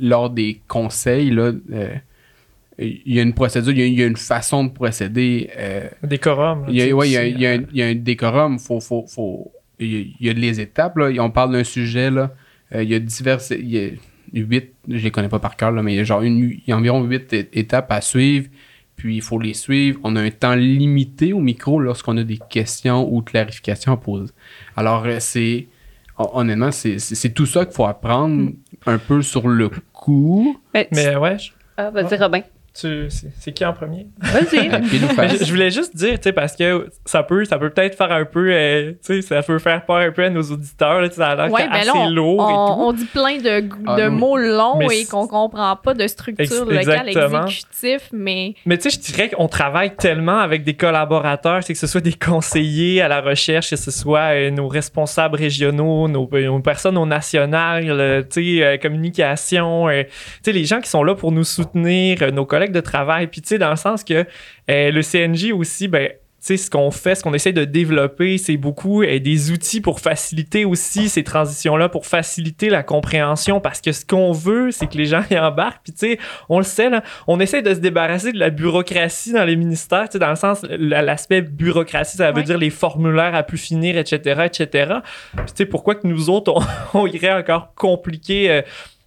lors des conseils, là, euh, il y a une procédure, il y a, il y a une façon de procéder. euh, décorum. il y a, ouais, il y a- il y a un- euh, il y a un décorum. Faut, faut, faut, il, y a, il y a les étapes. Là. On parle d'un sujet. Là. Euh, il y a diverses. Il y a huit, je les connais pas par cœur, là, mais il y a, genre une, il y a environ huit étapes à suivre. Puis il faut les suivre. On a un temps limité au micro lorsqu'on a des questions ou clarifications à poser. Alors, euh, c'est. hon- Honnêtement, c'est c'est- c'est tout ça qu'il faut apprendre un peu sur le coup. Ben, Mais ouais, je- ah, vas-y, Robin. Tu- c'est c'est qui en premier? Vas-y. Je, je voulais juste dire, tu sais, parce que ça peut, ça peut peut-être faire un peu, euh, tu sais, ça peut faire peur un peu à nos auditeurs, là, tu sais, ça a l'air Ouais, que ben assez là, on, lourd et on- tout. on dit plein de, Ah, de non. mots longs et qu'on comprend pas de structure Ex- locale exécutif, mais Mais tu sais, je dirais qu'on travaille tellement avec des collaborateurs, c'est que ce soit des conseillers à la recherche, que ce soit euh, nos responsables régionaux, nos, euh, nos personnes au national, tu sais, euh, communication, euh, tu sais, les gens qui sont là pour nous soutenir, euh, nos collègues de travail, puis tu sais, dans le sens que euh, le CNJ aussi, ben, tu sais, ce qu'on fait, ce qu'on essaie de développer, c'est beaucoup euh, des outils pour faciliter aussi ces transitions-là, pour faciliter la compréhension, parce que ce qu'on veut, c'est que les gens y embarquent. Puis, tu sais, on le sait, là, on essaie de se débarrasser de la bureaucratie dans les ministères, tu sais, dans le sens, l'aspect bureaucratie, ça veut dire les formulaires à plus finir, etc., etc. Puis, tu sais, pourquoi que nous autres, on, on irait encore compliquer... euh,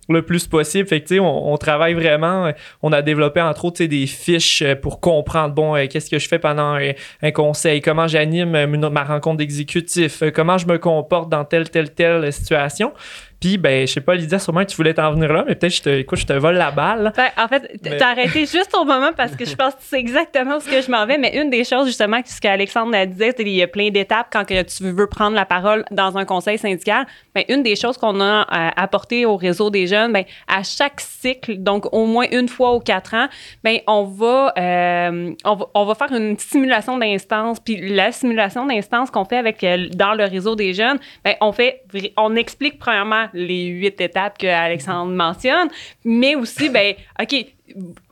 le plus possible. Fait que, tu sais, on, travaille vraiment. euh, On a développé, entre autres, des fiches euh, pour comprendre, bon, euh, qu'est-ce que je fais pendant un, conseil, comment j'anime ma rencontre d'exécutif, comment je me comporte dans telle, telle, telle situation. Puis, ben, je sais pas, Lydia, sûrement que tu voulais t'en venir là, mais peut-être, je te, écoute, je te vole la balle. Ben, en fait, Mais- t'as arrêté juste au moment parce que je pense que c'est exactement ce que je m'en vais. Mais une des choses, justement, ce qu'Alexandre a disait, c'est qu'il y a plein d'étapes quand que tu veux prendre la parole dans un conseil syndical. Ben, une des choses qu'on a euh, apporté au réseau des jeunes, ben, à chaque cycle, donc au moins une fois aux quatre ans, ben, on va, euh, on va, on va faire une simulation d'instance. Puis la simulation d'instance qu'on fait avec euh, dans le réseau des jeunes, ben, on fait, on explique premièrement les huit étapes que Alexandre mentionne, mais aussi, ben, OK,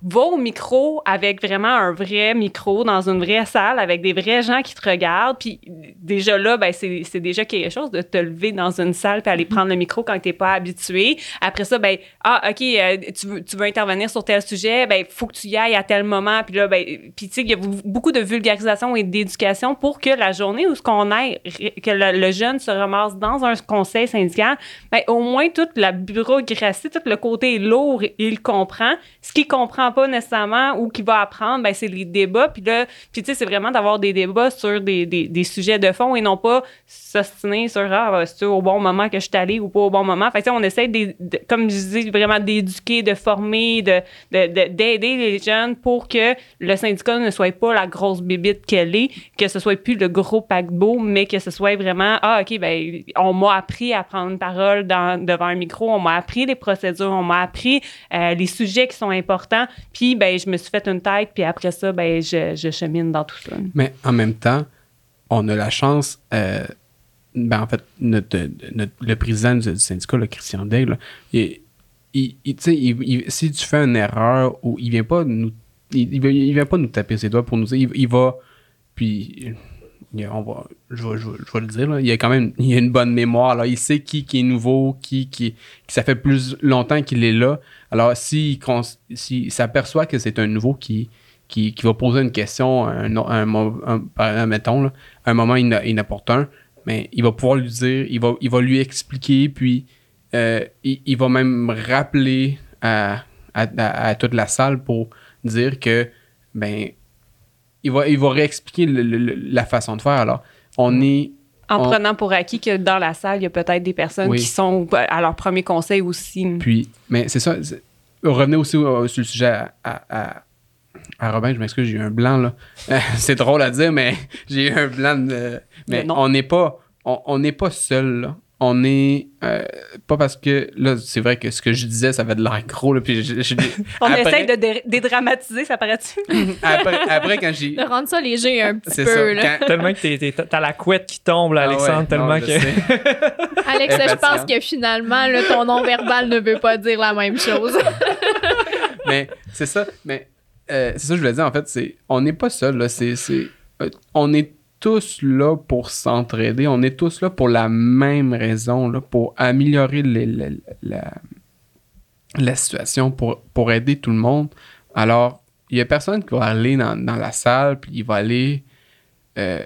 va au micro avec vraiment un vrai micro dans une vraie salle avec des vrais gens qui te regardent. Puis déjà là, ben, c'est c'est déjà quelque chose de te lever dans une salle puis aller prendre le micro quand tu n'es pas habitué. Après ça, ben, ah, OK, euh, tu, veux, tu veux intervenir sur tel sujet, ben, faut que tu y ailles à tel moment. Puis là, ben, puis tu sais, il y a beaucoup de vulgarisation et d'éducation pour que la journée où ce qu'on aille, que le, le jeune se ramasse dans un conseil syndical, ben, au moins toute la bureaucratie, tout le côté lourd, il comprend. Ce qu'il comprend pas nécessairement ou qu'il va apprendre, ben, c'est les débats. Puis là, puis tu sais, c'est vraiment d'avoir des débats sur des, des, des sujets de fond et non pas s'ostiner sur ah, ben, c'est au bon moment que je suis allé ou pas au bon moment. Fait que, on essaie, de, comme je dis, vraiment d'éduquer, de former, de, de, de- d'aider les jeunes pour que le syndicat ne soit pas la grosse bébite qu'elle est, que ce soit plus le gros paquebot, mais que ce soit vraiment ah, OK, ben, on m'a appris à prendre une parole devant un micro, on m'a appris les procédures, on m'a appris euh, les sujets qui sont importants, puis ben, je me suis fait une tête, puis après ça, ben, je, chemine dans tout ça. Mais en même temps, on a la chance. euh, ben en fait, notre, notre- le président du, syndicat, le Christian Daigle, il, il- il- si tu fais une erreur ou il vient pas nous. Il, vient pas nous taper ses doigts pour nous dire. Il va. Puis. On va, je, vais, le dire, il a quand même il a une bonne mémoire. Là. Il sait qui, qui est nouveau, qui, qui, ça fait plus longtemps qu'il est là. Alors, s'il s'il s'aperçoit que c'est un nouveau qui, qui, va poser une question, un, un, mettons, un moment inopportun, mais il va pouvoir lui dire, il va, il va lui expliquer, puis euh, il, va même rappeler à, à, à- à toute la salle pour dire que, ben, il va, il va réexpliquer le- le- le- la façon de faire. Alors, on est. En on- prenant pour acquis que dans la salle, il y a peut-être des personnes Oui. qui sont à leur premier conseil aussi. Puis, mais c'est ça. Revenez aussi euh, sur le sujet à, à, à- à Robin, je m'excuse, j'ai eu un blanc là. C'est drôle à dire, mais j'ai eu un blanc. de- mais Non. on n'est pas, on on n'est pas seul là. On est euh, pas parce que là, c'est vrai que ce que je disais, ça avait de l'air gros là. Puis je- je- On après, essaie de dé- dédramatiser, ça paraît-tu? après, après, quand j'ai, De rendre ça léger un petit c'est peu. ça. là. quand- Tellement que t'es- t'es- t'as la couette qui tombe, là, Ah Alexandre, ouais, tellement non, que. Alex, je pense que finalement, là, ton non-verbal ne veut pas dire la même chose. mais c'est ça. Mais euh, c'est ça que je voulais dire, en fait, c'est on n'est pas seul, là. C'est, c'est, euh, on est tous là pour s'entraider. On est tous là pour la même raison, là, pour améliorer la, la situation, pour, pour aider tout le monde. Alors, il y a personne qui va aller dans, dans la salle, puis il va aller, euh,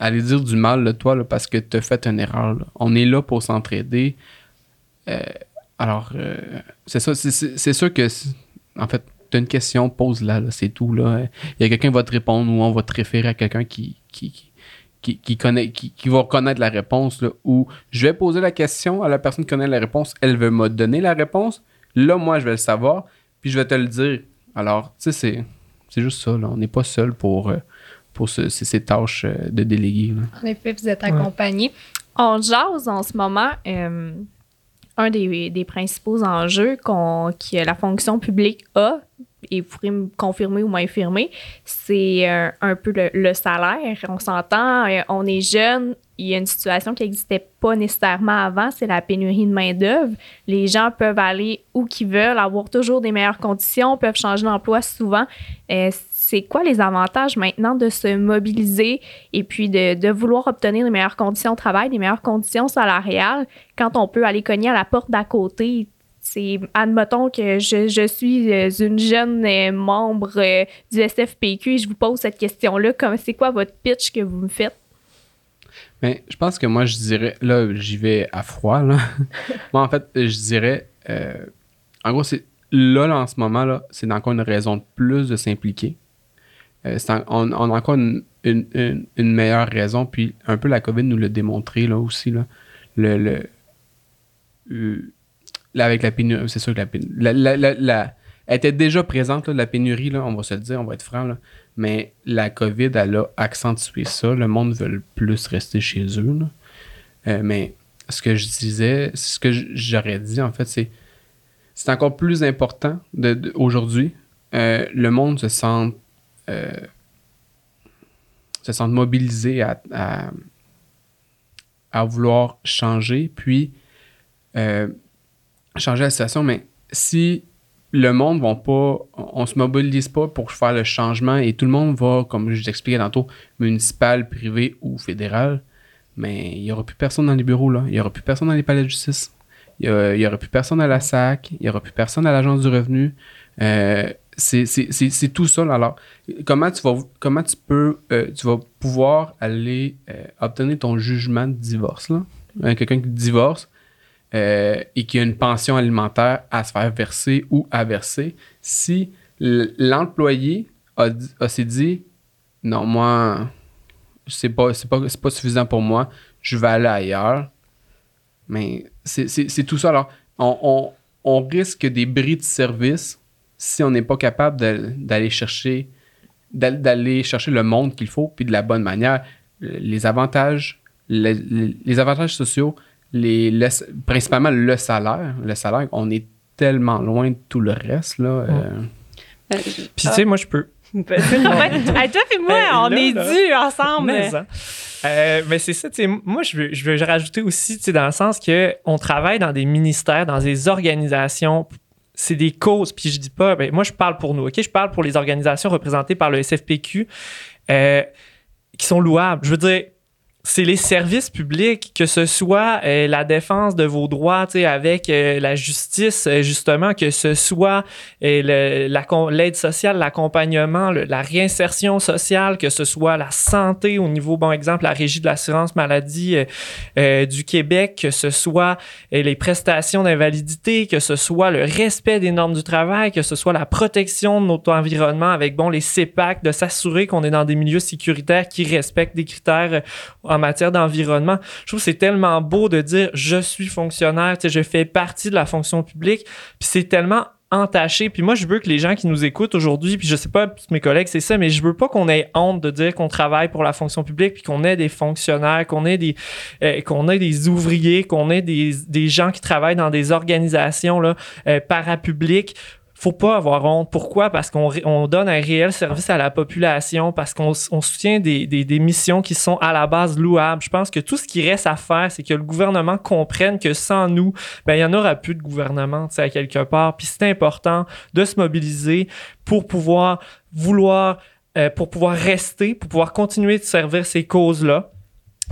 aller dire du mal de toi là, parce que tu as fait une erreur. On est là pour s'entraider. Euh, alors, euh, c'est ça. c'est- sûr que, en fait, tu as une question, pose-la, là, c'est tout. Là. Il y a quelqu'un qui va te répondre ou on va te référer à quelqu'un qui, qui- qui, qui connaît, qui, qui va connaître la réponse. Là, ou je vais poser la question à la personne qui connaît la réponse, elle veut me donner la réponse. Là, moi, je vais le savoir, puis je vais te le dire. Alors, tu sais, c'est, c'est juste ça. Là. On n'est pas seul pour, euh, pour ce- ces, ces tâches euh, de délégué. là. En effet, vous êtes accompagné. On jase en ce moment. euh, un des, des principaux enjeux qu'on, que la fonction publique a, et pourrez me confirmer ou m'infirmer, c'est euh, un peu le, salaire. On s'entend, euh, on est jeune, il y a une situation qui n'existait pas nécessairement avant, c'est la pénurie de main-d'œuvre. Les gens peuvent aller où qu'ils veulent, avoir toujours des meilleures conditions, peuvent changer d'emploi souvent. Euh, c'est quoi les avantages maintenant de se mobiliser et puis de, de, vouloir obtenir les meilleures conditions de travail, les meilleures conditions salariales quand on peut aller cogner à la porte d'à côté? C'est, admettons que je, je, suis euh, une jeune euh, membre euh, du SFPQ et je vous pose cette question-là. C'est quoi votre pitch que vous me faites? Mais je pense que moi, je dirais, là, j'y vais à froid, là. moi, en fait, je dirais, en gros, c'est là, là, en ce moment, là, c'est encore une raison de plus de s'impliquer. Euh, on, a encore une, meilleure raison. Puis un peu la COVID nous l'a démontré là aussi. Là. Le, euh, avec la pénurie, c'est sûr que la pénurie. La, elle était déjà présente, la pénurie, là, on va se le dire, on va être franc. Mais la COVID, elle a accentué ça. Le monde veut plus rester chez eux. Euh, mais ce que je disais, ce que j'aurais dit, en fait, c'est c'est encore plus important de, aujourd'hui. le monde se sent euh, se sentent mobilisés à, à, vouloir changer, puis euh, changer la situation. Mais si le monde va pas, on se mobilise pas pour faire le changement et tout le monde va, comme je t'expliquais tantôt, municipal, privé ou fédéral, mais il n'y aura plus personne dans les bureaux, là. Il n'y aura plus personne dans les palais de justice. Il n'y aura plus personne à la SAC. Il n'y aura plus personne à l'Agence du revenu. Euh, c'est tout ça. Alors, comment tu vas comment tu peux euh, tu vas pouvoir aller euh, obtenir ton jugement de divorce quelqu'un qui divorce euh, et qui a une pension alimentaire à se faire verser ou à verser si l'employé a, s'est dit non moi c'est pas c'est pas pas suffisant pour moi je vais aller ailleurs mais c'est tout ça. Alors on, on, on risque des bris de service si on n'est pas capable d'aller chercher d'aller chercher le monde qu'il faut puis de la bonne manière. Les avantages les, avantages sociaux les principalement le salaire le salaire on est tellement loin de tout le reste là euh. puis tu sais moi je peux toi et moi on est dus ensemble hein. euh, mais, c'est ça, tu sais, moi, je veux, je veux rajouter aussi, tu sais, dans le sens que on travaille dans des ministères, dans des organisations c'est des causes, puis je dis pas, ben, moi je parle pour nous, ok? Je parle pour les organisations représentées par le SFPQ euh, qui sont louables. Je veux dire, c'est les services publics, que ce soit euh, la défense de vos droits avec euh, la justice, euh, justement, que ce soit l'aide sociale, l'accompagnement, la réinsertion sociale, que ce soit la santé au niveau, bon exemple, la Régie de l'assurance maladie du Québec, que ce soit les prestations d'invalidité, que ce soit le respect des normes du travail, que ce soit la protection de notre environnement avec, bon, les CEPAC, de s'assurer qu'on est dans des milieux sécuritaires qui respectent des critères en matière d'environnement. Je trouve que c'est tellement beau de dire je suis fonctionnaire, je fais partie de la fonction publique, puis c'est tellement entaché. Puis moi, je veux que les gens qui nous écoutent aujourd'hui, puis je sais pas, mes collègues, c'est ça, mais je veux pas qu'on ait honte de dire qu'on travaille pour la fonction publique, puis qu'on ait des fonctionnaires, qu'on ait des euh, qu'on ait des ouvriers, qu'on ait des, des gens qui travaillent dans des organisations là, euh, parapubliques faut pas avoir honte. Pourquoi? Parce qu'on on donne un réel service à la population, parce qu'on on soutient des, des, des, missions qui sont à la base louables. Je pense que tout ce qui reste à faire, c'est que le gouvernement comprenne que sans nous, ben, il y en aura plus de gouvernement, tu sais, quelque part. Puis c'est important de se mobiliser pour pouvoir vouloir, euh, pour pouvoir rester, pour pouvoir continuer de servir ces causes-là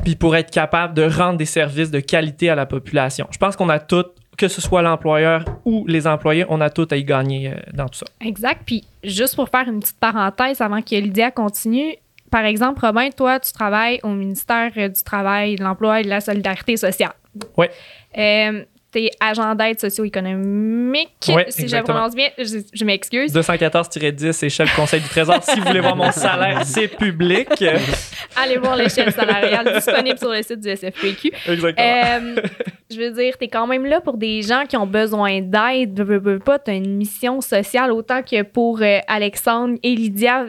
puis pour être capable de rendre des services de qualité à la population. Je pense qu'on a toutes que ce soit l'employeur ou les employés, on a tout à y gagner euh, dans tout ça. Exact. Puis juste pour faire une petite parenthèse avant que Lydia continue, par exemple, Robin, toi, tu travailles au ministère du Travail, de l'Emploi et de la Solidarité sociale. Oui. Euh, agent d'aide socio-économique. si je prononce bien, je, m'excuse. 214-10, échelle Conseil du Trésor. si vous voulez voir mon salaire, c'est public. Allez voir l'échelle salariale disponible sur le site du SFPQ. Exactement. Euh, je veux dire, tu es quand même là pour des gens qui ont besoin d'aide. Tu as une mission sociale autant que pour euh, Alexandre et Lydia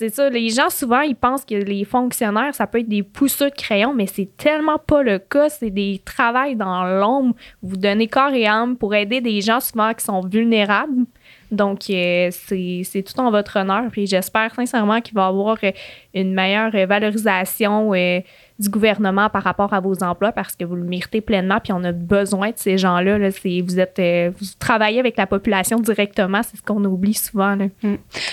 c'est ça, les gens souvent ils pensent que les fonctionnaires ça peut être des pousseux de crayon, mais c'est tellement pas le cas. C'est des travails dans l'ombre. Vous donnez corps et âme pour aider des gens souvent qui sont vulnérables. Donc, euh, c'est tout en votre honneur. Puis j'espère sincèrement qu'il va y avoir euh, une meilleure valorisation euh, du gouvernement par rapport à vos emplois parce que vous le méritez pleinement, puis on a besoin de ces gens-là. Là. C'est, vous, êtes, euh, vous travaillez avec la population directement, c'est ce qu'on oublie souvent. Là.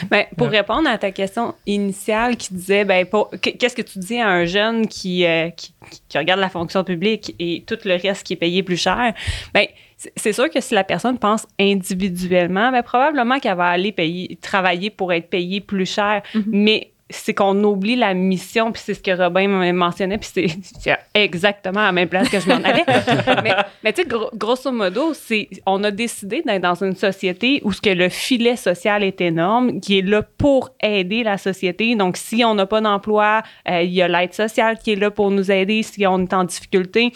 Ben, pour répondre à ta question initiale qui disait, ben, qu'est-ce que tu dis à un jeune qui, euh, qui, qui regarde la fonction publique et tout le reste qui est payé plus cher? Ben, c'est- sûr que si la personne pense individuellement, ben, probablement qu'elle va aller payer, travailler pour être payée plus cher. Mais c'est qu'on oublie la mission, puis c'est ce que Robin m'a mentionné, puis c'est exactement à la même place que je m'en allais. mais mais tu sais, gros- grosso modo, c'est on a décidé d'être dans une société où ce que le filet social est énorme, qui est là pour aider la société. Donc, si on n'a pas d'emploi, euh, il y a l'aide sociale qui est là pour nous aider si on est en difficulté.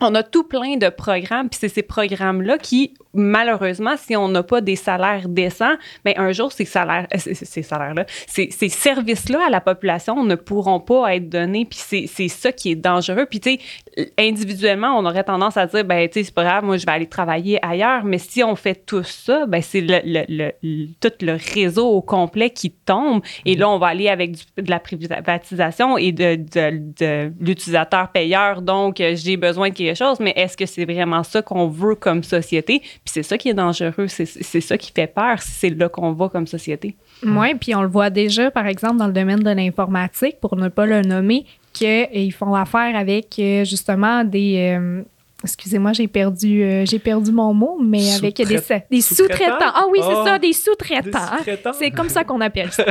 On a tout plein de programmes, puis c'est ces programmes-là qui, malheureusement, si on n'a pas des salaires décents, bien, un jour, ces salaires, euh, ces, salaires-là, ces, ces services-là à la population ne pourront pas être donnés, puis c'est, ça qui est dangereux. Puis, tu sais, individuellement, on aurait tendance à dire, ben, tu sais, c'est pas grave, moi, je vais aller travailler ailleurs, mais si on fait tout ça, ben, c'est le, le- le- le- tout le réseau au complet qui tombe, et là, on va aller avec du- de la privatisation et de, de, de l'utilisateur payeur, donc, euh, j'ai besoin de quelque chose, mais est-ce que c'est vraiment ça qu'on veut comme société? Puis c'est ça qui est dangereux, c'est, c'est ça qui fait peur si c'est là qu'on va comme société. Oui, puis on le voit déjà, par exemple, dans le domaine de l'informatique, pour ne pas le nommer, qu'ils font affaire avec euh, justement des. euh, Excusez-moi, j'ai perdu, euh, j'ai perdu mon mot, mais avec des, des sous-traitants? Ah oui, c'est Ah, ça, des sous-traitants. sous-traitants. C'est comme ça qu'on appelle ça.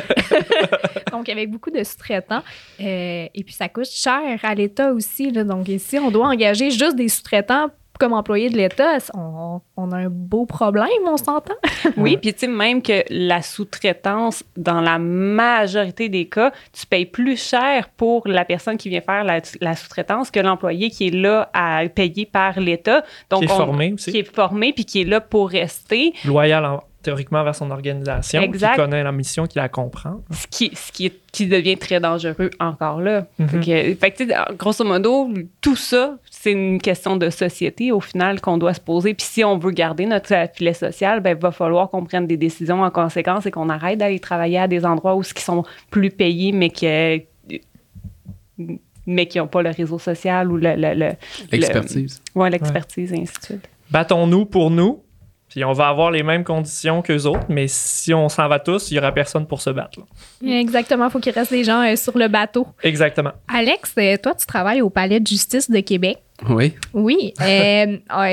donc, avec beaucoup de sous-traitants. Euh, et puis, ça coûte cher à l'État aussi. Là. Donc, ici, on doit engager juste des sous-traitants comme employés de l'État. On, on a un beau problème, on s'entend? Oui, puis tu sais, même que la sous-traitance, dans la majorité des cas, tu payes plus cher pour la personne qui vient faire la, la sous-traitance que l'employé qui est là à payer par l'État. Donc, Qui est on- formé aussi. Qui est formé puis qui est là pour rester. Loyal en- théoriquement vers son organisation, Exact. qui connaît la mission, qui la comprend. Ce qui, ce qui, est- qui devient très dangereux encore là. Fait que, fait que, sais, grosso modo, tout ça, c'est une question de société au final qu'on doit se poser. Puis si on veut garder notre filet social, ben, il va falloir qu'on prenne des décisions en conséquence et qu'on arrête d'aller travailler à des endroits où ce qui sont plus payés, mais que mais qui n'ont pas le réseau social ou le, le- le- L'expertise. ouais, l'expertise et ainsi de suite. Battons-nous pour nous, puis on va avoir les mêmes conditions qu'eux autres, mais si on s'en va tous, il n'y aura personne pour se battre. là. Exactement, il faut qu'il reste des gens euh, sur le bateau. Exactement. Alex, euh, toi, tu travailles au Palais de justice de Québec. Oui. Oui, euh, ah,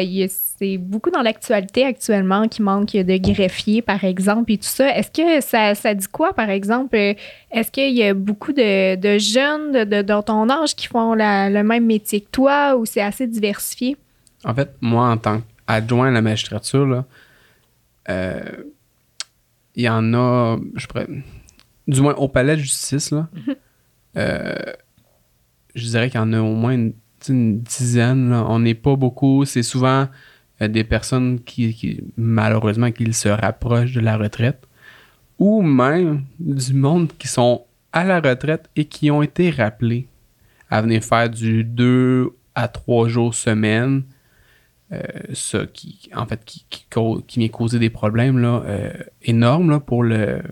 c'est beaucoup dans l'actualité actuellement qui manque de greffiers, par exemple, et tout ça. Est-ce que ça, ça dit quoi, par exemple? Est-ce qu'il y a beaucoup de, de jeunes de, de- dans ton âge qui font la- le même métier que toi ou c'est assez diversifié? En fait, moi, en tant qu'adjoint à la magistrature, là, euh, il y en a, je pourrais, du moins au palais de justice, là, euh, je dirais qu'il y en a au moins une, dizaine. là. On n'est pas beaucoup. C'est souvent euh, des personnes qui, qui, malheureusement, qui se rapprochent de la retraite ou même du monde qui sont à la retraite et qui ont été rappelés à venir faire du 2 à 3 jours semaine. Euh, ça qui, en fait, qui, qui, cau- qui vient causer des problèmes là, euh, énormes là, pour, le,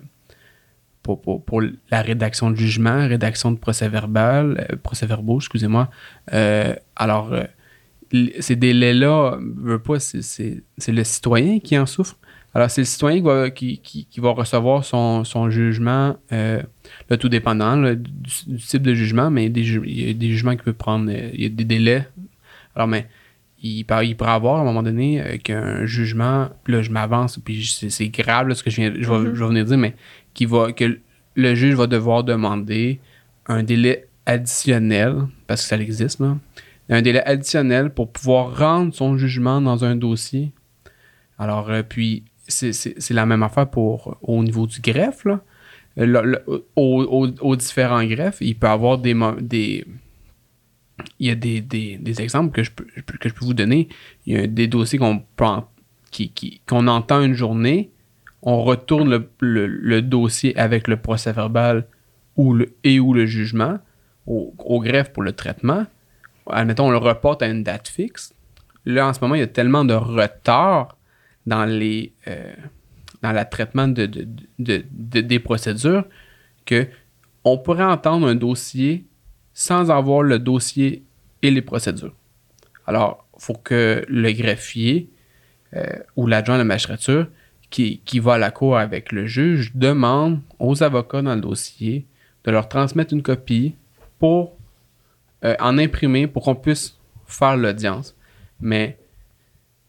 pour, pour, pour la rédaction de jugement, rédaction de procès-verbal, euh, procès-verbaux, excusez-moi. Alors, ces délais-là, veux pas, c'est- le citoyen qui en souffre. Alors, c'est le citoyen qui va, qui, qui, va recevoir son, son jugement, là, tout dépendant du, type de jugement, mais des ju- il y a des jugements qui peuvent prendre, il y a des délais. Alors, mais il, peut- il pourrait avoir à un moment donné euh, qu'un jugement, puis là, je m'avance, puis c'est c'est grave là, ce que je, viens, je, vais, je vais venir dire, mais qui va, que le juge va devoir demander un délai additionnel, parce que ça existe, là, un délai additionnel pour pouvoir rendre son jugement dans un dossier. Alors, euh, puis, c'est- c'est c'est la même affaire pour au niveau du greffe, là. Le- le- au- au- aux différents greffes, il peut avoir des, il y a des, des- des exemples que je, peux, que je peux vous donner. Il y a des dossiers qu'on qui, qui- entend une journée, on retourne le, le- dossier avec le procès verbal ou le, et ou le jugement au, au greffe pour le traitement. Admettons, on le reporte à une date fixe. Là, en ce moment, il y a tellement de retard dans les euh, dans le traitement de- de- de- des procédures que on pourrait entendre un dossier sans avoir le dossier et les procédures. Alors, il faut que le greffier euh, ou l'adjoint de la magistrature qui, qui va à la cour avec le juge demande aux avocats dans le dossier de leur transmettre une copie pour euh, en imprimer pour qu'on puisse faire l'audience. Mais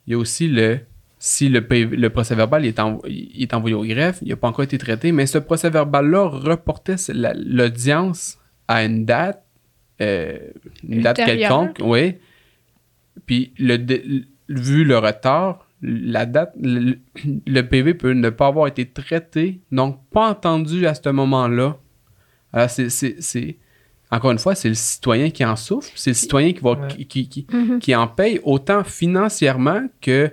il y a aussi le si le, PV le procès verbal est, est envoyé au greffe, il n'a pas encore été traité, mais ce procès verbal-là reportait la- l'audience à une date, euh, une date Ultérieure. quelconque, oui. Puis le, vu le retard, la date, le, le PV peut ne pas avoir été traité, donc pas entendu à ce moment-là. Alors, c'est- c'est- c'est- encore une fois, c'est le citoyen qui en souffre, c'est le citoyen qui, va, Ouais. qui, qui- qui- Mhm. qui en paye autant financièrement que,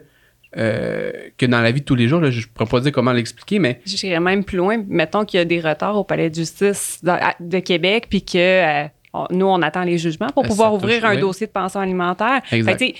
euh, que dans la vie de tous les jours. là. je ne pourrais pas dire comment l'expliquer, mais J'irais même plus loin. Mettons qu'il y a des retards au palais de justice dans- à- de Québec, puis que euh, nous, on attend les jugements pour Euh, pouvoir ouvrir un dossier de pension alimentaire. Fait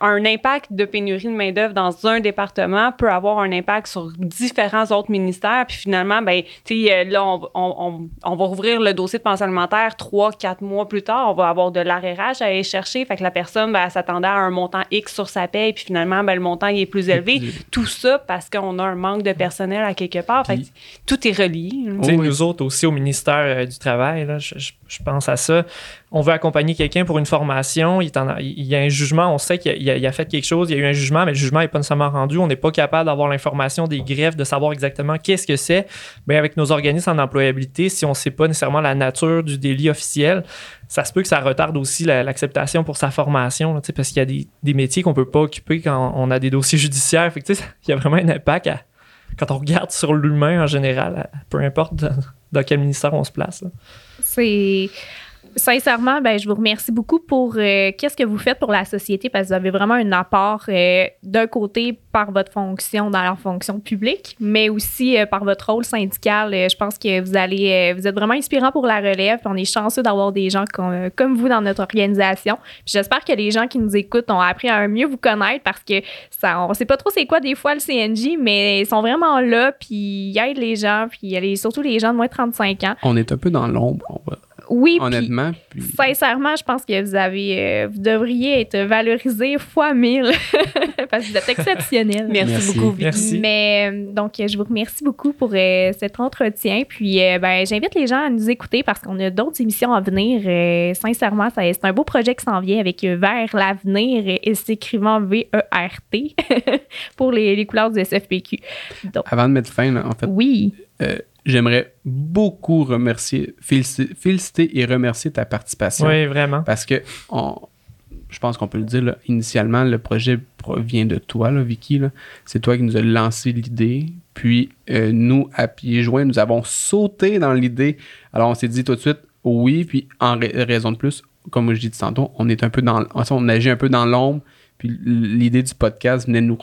un impact de pénurie de main-d'œuvre dans un département peut avoir un impact sur différents autres ministères. Puis finalement, ben, tu sais, euh, là, on, on- on- on va rouvrir le dossier de pension alimentaire trois, quatre mois plus tard. On va avoir de l'arrérage à aller chercher. Fait que la personne, ben, s'attendait à un montant X sur sa paie, puis finalement, ben, le montant il est plus élevé. Tout ça parce qu'on a un manque de personnel à quelque part. Fait que Puis- tout est relié. Oh oui. nous autres aussi au ministère euh, du Travail, là, je, je- je pense à ça. On veut accompagner quelqu'un pour une formation. Il, y a un jugement, on sait qu'il a, fait quelque chose, il y a eu un jugement, mais le jugement n'est pas nécessairement rendu. On n'est pas capable d'avoir l'information des greffes, de savoir exactement qu'est-ce que c'est. Mais avec nos organismes en employabilité, si on ne sait pas nécessairement la nature du délit officiel, ça se peut que ça retarde aussi la- l'acceptation pour sa formation, parce qu'il y a des, métiers qu'on ne peut pas occuper quand on a des dossiers judiciaires. Fait que, il y a vraiment un impact quand on regarde sur l'humain en général, peu importe dans, dans quel ministère on se place. C'est. Sincèrement, ben, je vous remercie beaucoup pour euh, qu'est-ce que vous faites pour la société parce que vous avez vraiment un apport euh, d'un côté par votre fonction dans la fonction publique, mais aussi euh, par votre rôle syndical. Je pense que vous allez, vous êtes vraiment inspirant pour la relève. On est chanceux d'avoir des gens comme, vous dans notre organisation. J'espère que les gens qui nous écoutent ont appris à mieux vous connaître parce que ça, on sait pas trop c'est quoi des fois le CNJ, mais ils sont vraiment là puis ils aident les gens puis surtout les gens de moins de 35 ans. on est un peu dans l'ombre, Oui, puis honnêtement. Puis, Sincèrement, je pense que vous avez, euh, vous devriez être valorisé fois mille parce que vous êtes exceptionnel. Merci, Merci. beaucoup, Vicky. Merci. Mais euh, donc, je vous remercie beaucoup pour euh, cet entretien. Puis, euh, ben, j'invite les gens à nous écouter parce qu'on a d'autres émissions à venir. Euh, sincèrement, ça- c'est un beau projet qui s'en vient avec Vers l'avenir et s'écrivant V-E-R-T pour les, les couleurs du SFPQ. Donc, avant de mettre fin, là, en fait, oui. J'aimerais beaucoup remercier, féliciter, féliciter et remercier ta participation. Oui, vraiment. Parce que on- je pense qu'on peut le dire, là, initialement, le projet provient de toi, là, Vicky. là. C'est toi qui nous as lancé l'idée. Puis euh, nous, à pieds joints, nous avons sauté dans l'idée. Alors on s'est dit tout de suite oui, puis en ra- raison de plus, comme je dis tantôt, on est un peu dans on agit un peu dans l'ombre. Puis l'idée du podcast venait nous,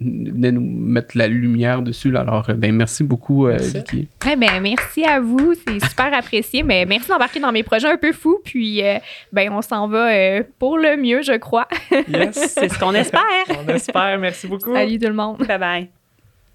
venait nous mettre la lumière dessus. là. Alors, ben, merci beaucoup, euh, Merci. Vicky. Eh ben, merci à vous, c'est super apprécié. Mais merci d'embarquer dans mes projets un peu fous. Puis, euh, ben, on s'en va euh, pour le mieux, je crois. Yes. C'est ce qu'on espère. On espère. Merci beaucoup. Salut tout le monde. Bye bye.